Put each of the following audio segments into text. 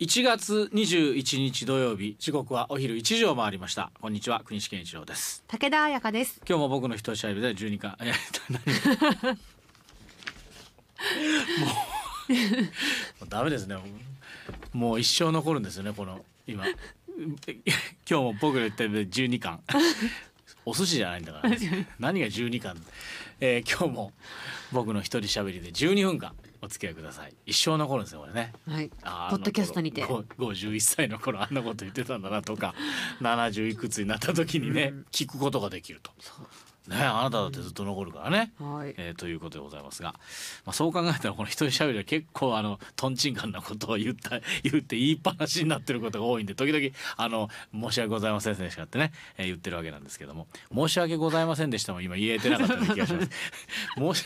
1月21日土曜日時刻はお昼1時を回りました。こんにちは国士健一郎です。武田彩香です。今日も僕の一試合で12巻 もうダメですね。もう一生残るんですよねこの今。今日も僕の言ったように12巻お寿司じゃないんだから、ね、何が12巻、えー、今日も僕の一人喋りで12分間お付き合いください。一生残るんですよこれね。はい。あポッドキャストにて。51歳の頃あんなこと言ってたんだなとか70いくつになった時にね、聞くことができると。ねあなただってずっと残るからね。はいえーということでございますが、まあ、そう考えたらこの一人喋りは結構あのとんちんかんなことを言った 言って言いっぱなしになってることが多いんで時々あの申し訳ございませんでしたってね、えー言ってるわけなんですけども申し訳ございませんでしたも今言えてなかったような気がします 申し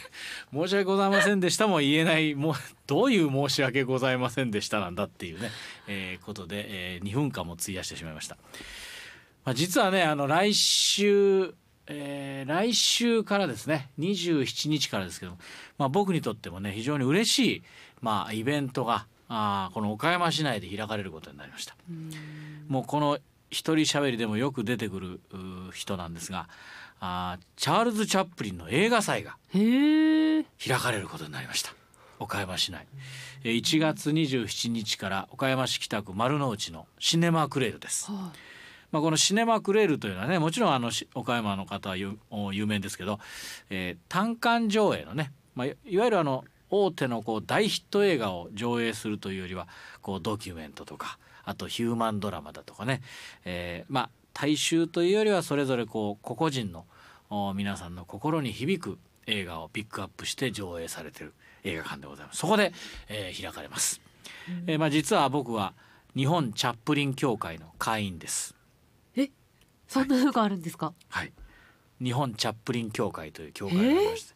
申し訳ございませんでしたも言えないもうどういう申し訳ございませんでしたなんだっていうね、えーことで、えー、2分間も費やしてしまいました。まあ、実はねあの来週、えー来週からですね27日からですけど、まあ、僕にとってもね非常に嬉しい、まあ、イベントがあーこの岡山市内で開かれることになりました。もうこの一人喋りでもよく出てくるうー人なんですがあーチャールズ・チャップリンの映画祭が開かれることになりました。岡山市内。えー1月27日から岡山市北区丸の内のシネマクレールです。はまあ、このシネマクレールというのはねもちろんあのし岡山の方は有名ですけど、えー単館上映のね、まあ、いいわゆるあの大手のこう大ヒット映画を上映するというよりはこうドキュメントとかあとヒューマンドラマだとかね、えーまあ大衆というよりはそれぞれこう個々人のお皆さんの心に響く映画をピックアップして上映されている映画館でございます。そこで、えー開かれます、えーまあ、実は僕は日本チャップリン協会の会員です。えそんなのがあるんですか、はい、日本チャップリン協会という協会がありまして、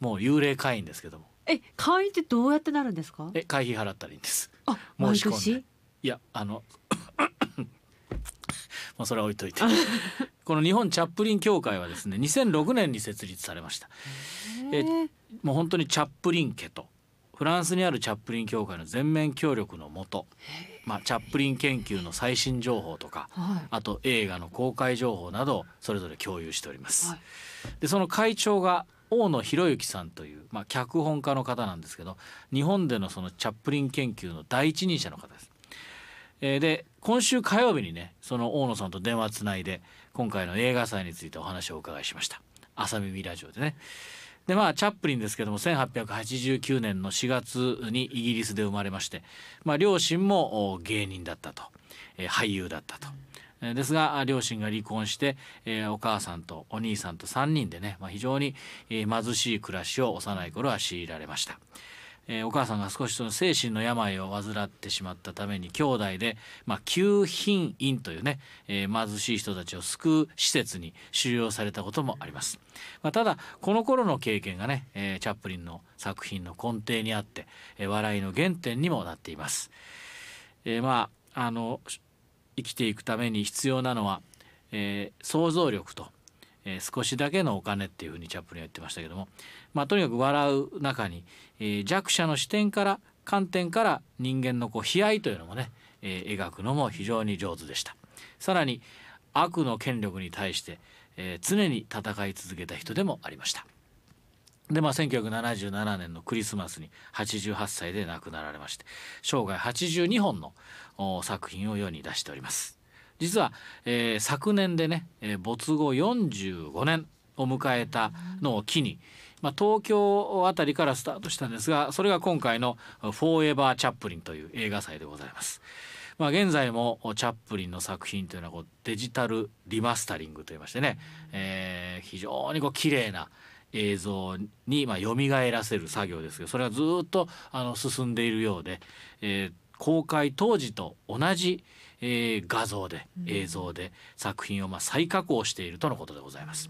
もう幽霊会員ですけども。え会員ってどうやってなるんですか？え会費払ったらいいんです。あ申毎し込んで。年？いやあの もうそれは置いといて。この日本チャップリン協会はですね2006年に設立されました。えもう本当にチャップリン家とフランスにあるチャップリン協会の全面協力のもと、まあ、チャップリン研究の最新情報とかはいあと映画の公開情報などをそれぞれ共有しております。はいでその会長が大野博之さんという、まあ、脚本家の方なんですけど日本でのそのチャップリン研究の第一人者の方です。えーで今週火曜日にねその大野さんと電話つないで今回の映画祭についてお話をお伺いしました朝耳ラジオでね。でまあチャップリンですけども1889年の4月にイギリスで生まれまして、まあ、両親も芸人だったと、俳優だったと。ですが両親が離婚して、えーお母さんとお兄さんと3人でね、まあ、非常に、貧しい暮らしを幼い頃は強いられました。えーお母さんが少しその精神の病を患ってしまったために兄弟で、まあ、救貧院というね、えー貧しい人たちを救う施設に収容されたこともあります。まあ、ただこの頃の経験がね、えーチャップリンの作品の根底にあって、え笑いの原点にもなっています。えまああの生きていくために必要なのは、え想像力と、えー少しだけのお金っていうふうにチャップリンは言ってましたけども、まあ、とにかく笑う中に、えー弱者の視点から観点から人間のこう悲哀というのもね、えー描くのも非常に上手でした。さらに悪の権力に対して、えー常に戦い続けた人でもありました。でまあ1977年のクリスマスに88歳で亡くなられまして生涯82本の作品を世に出しております実は、えー昨年でね、えー没後45年を迎えたのを機に、まあ、東京あたりからスタートしたんですがそれが今回の「フォーエバー・チャップリン」という映画祭でございます。まあ、現在もチャップリンの作品というのはこうデジタルリマスタリングといいましてね、えー非常にこう綺麗な映像にまあ蘇らせる作業ですけどそれがずっとあの進んでいるようで、えー公開当時と同じ、えー画像で映像で作品をまあ再加工しているとのことでございます。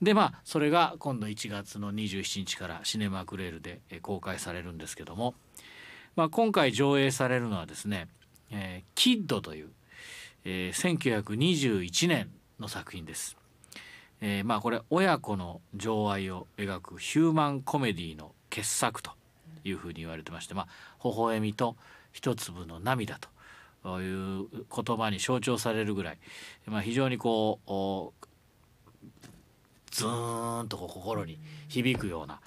でまあそれが今度1月の27日からシネマクレールでえー公開されるんですけども、まあ、今回上映されるのはですね「えーキッド」という、えー1921年の作品です。えーまあこれ親子の情愛を描くヒューマンコメディの傑作というふうに言われてまして、まあ、微笑みと一粒の涙という言葉に象徴されるぐらい、まあ、非常にこうズーンとこう心に響くような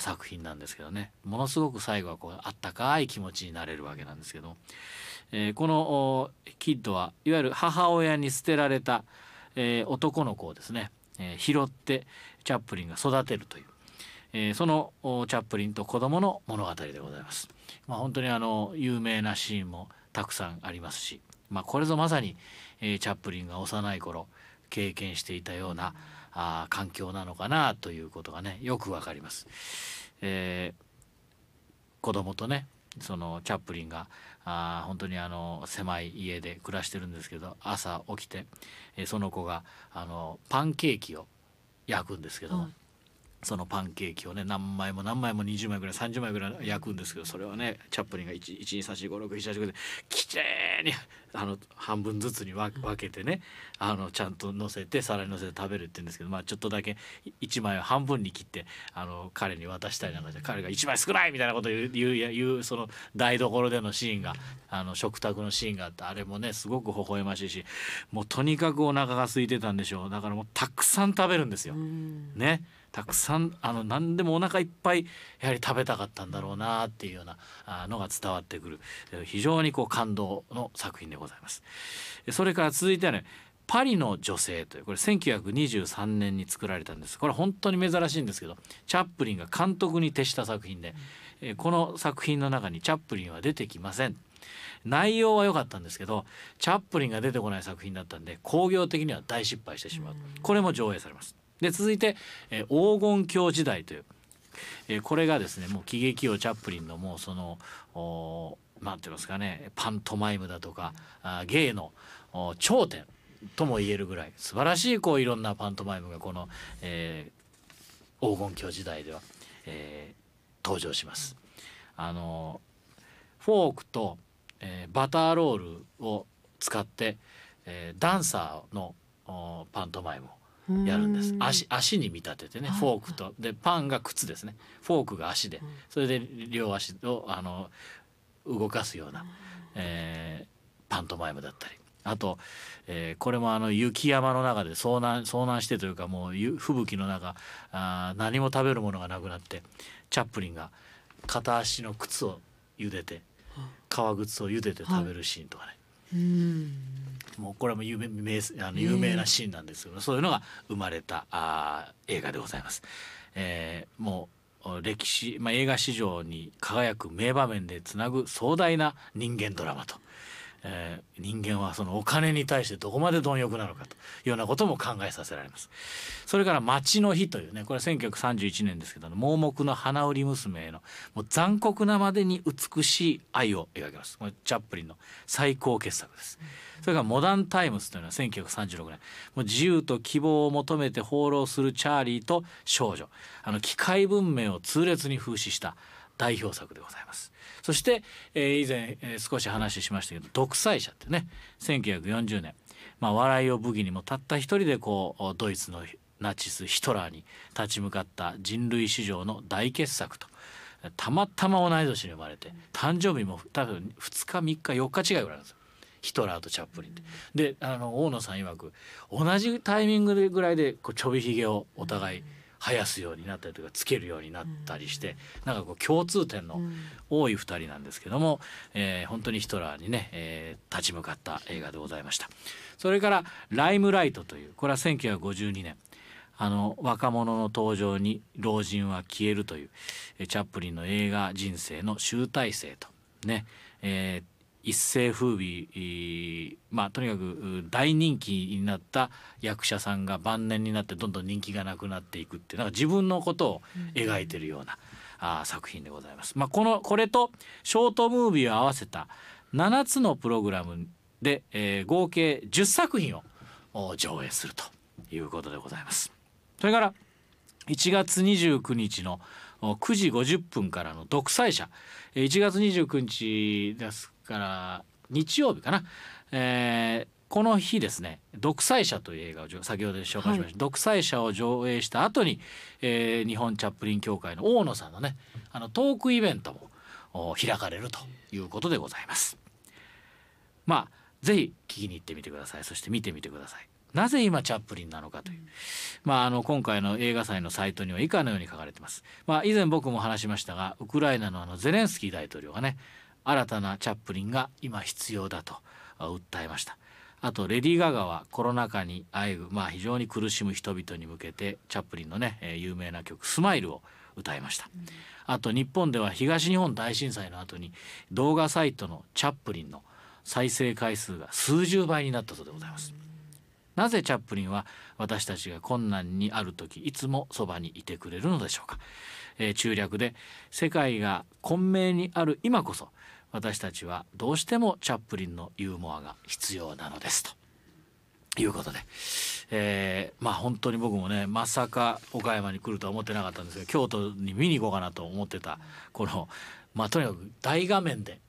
作品なんですけどね。ものすごく最後はこうあったかい気持ちになれるわけなんですけど、えーこのキッドはいわゆる母親に捨てられた、えー男の子をですね、えー拾ってチャップリンが育てるという、えそのチャップリンと子供の物語でございます。まあ、本当にあの有名なシーンもたくさんありますし、まあ、これぞまさに、えーチャップリンが幼い頃経験していたようなあ環境なのかなということがねよくわかります。えー子供とねそのチャップリンがあ本当にあの狭い家で暮らしてるんですけど朝起きて、えーその子があのパンケーキを焼くんですけども、はいそのパンケーキをね何枚も何枚も20枚ぐらい30枚ぐらい焼くんですけどそれをねチャップリンが123456789できれいにあの半分ずつに分分けてねあのちゃんと乗せて皿に乗せて食べるって言うんですけど、まあ、ちょっとだけ1枚を半分に切ってあの彼に渡したりなんかして彼が1枚少ないみたいなことを言う言う言うその台所でのシーンがあの食卓のシーンがあってあれもねすごく微笑ましいしもうとにかくお腹が空いてたんでしょう。だからもうたくさん食べるんですよ。うん。ねたくさんあの何でもお腹いっぱいやはり食べたかったんだろうなっていうようなあのが伝わってくるえー非常にこう感動の作品でございます。えそれから続いてはねパリの女性というこれ1923年に作られたんです。これ本当に珍しいんですけどチャップリンが監督に徹した作品で、えーこの作品の中にチャップリンは出てきません。内容は良かったんですけどチャップリンが出てこない作品だったんで興行的には大失敗してしまう。これも上映されますで続いて、えー黄金鏡時代という、えーこれがですねもう喜劇王チャップリンのもうそのおなんて言いますかねパントマイムだとかあ芸の頂点とも言えるぐらい素晴らしいこういろんなパントマイムがこの、えー黄金狂時代では、えー登場します。あのフォークと、えーバターロールを使って、えーダンサーのおパントマイムをやるんです。うん。足足に見立ててねはい。フォークと。でパンが靴ですね。フォークが足で。うん。それで両足をあの動かすような、えーパントマイムだったり。あと、えーこれもあの雪山の中で遭難遭難してというかもうゆ吹雪の中あー何も食べるものがなくなってチャップリンが片足の靴を茹でて革靴を茹でて食べるシーンとかね、うんもうこれも有名名あの有名なシーンなんですけど、そういうのが生まれたあー映画でございます。えーもうお歴史、まあ、映画史上に輝く名場面でつなぐ壮大な人間ドラマと、えー人間はそのお金に対してどこまで貪欲なのかというようなことも考えさせられます。それから「街の日」というねこれは1931年ですけど盲目の花売り娘へのもう残酷なまでに美しい愛を描きますこれチャップリンの最高傑作です。それから「モダン・タイムス」というのは1936年もう自由と希望を求めて放浪するチャーリーと少女あの機械文明を痛烈に風刺した代表作でございます。そして、えー以前、えー少し話しましたけど「独裁者」ってね1940年、まあ、笑いを武器にもたった一人でこうドイツのナチスヒトラーに立ち向かった人類史上の大傑作と。たまたま同い年に生まれて誕生日も多分2日3日4日違いぐらいなんですよ。ヒトラーとチャップリンって。であの大野さん曰く同じタイミングぐらいでこうちょびひげをお互い生やすようになったりとかつけるようになったりしてなんかこう共通点の多い2人なんですけども、えー本当にヒトラーにね、えー立ち向かった映画でございました。それから「ライムライト」というこれは1952年あの若者の登場に老人は消えるというえーチャップリンの映画人生の集大成とね、えー一世風靡えーまあとにかくう大人気になった役者さんが晩年になってどんどん人気がなくなっていくっていうなんか自分のことを描いてるような、あー作品でございます。まあ、このこれとショートムービーを合わせた7つのプログラムで、えー合計10作品をお上映するということでございます。それから1月29日のお9時50分からの独裁者えー1月29日ですから日曜日かな、えーこの日ですね「独裁者」という映画を上先ほど紹介しました、独裁者を上映した後に、えー日本チャップリン協会の大野さんのねあのトークイベントもお開かれるということでございます。まあぜひ聞きに行ってみてくださいそして見てみてください。なぜ今チャップリンなのかという、まあ、あの今回の映画祭のサイトには以下のように書かれてます。まあ、以前僕も話しましたがウクライナのあのゼレンスキー大統領がね新たなチャップリンが今必要だとあ訴えました。あとレディー・ガガはコロナ禍にあえぐ、まあ、非常に苦しむ人々に向けてチャップリンのね、えー有名な曲「スマイルを歌いました。あと日本では東日本大震災の後に動画サイトのチャップリンの再生回数が数十倍になったそうでございます。なぜチャップリンは私たちが困難にある時いつもそばにいてくれるのでしょうか、えー中略で世界が混迷にある今こそ私たちはどうしてもチャップリンのユーモアが必要なのですと。いうことで、えーまあ本当に僕もねまさか岡山に来るとは思ってなかったんですが京都に見に行こうかなと思ってたこのまあとにかく大画面で、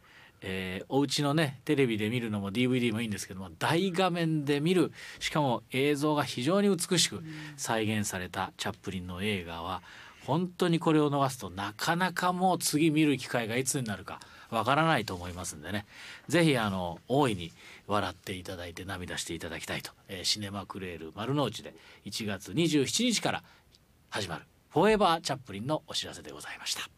えーお家のねテレビで見るのも DVD もいいんですけども大画面で見るしかも映像が非常に美しく再現されたチャップリンの映画は本当にこれを逃すとなかなかもう次見る機会がいつになるかわからないと思いますんでねぜひあの大いに笑っていただいて涙していただきたいと、えーシネマクレール丸の内で1月27日から始まる「フォーエバーチャップリン」のお知らせでございました。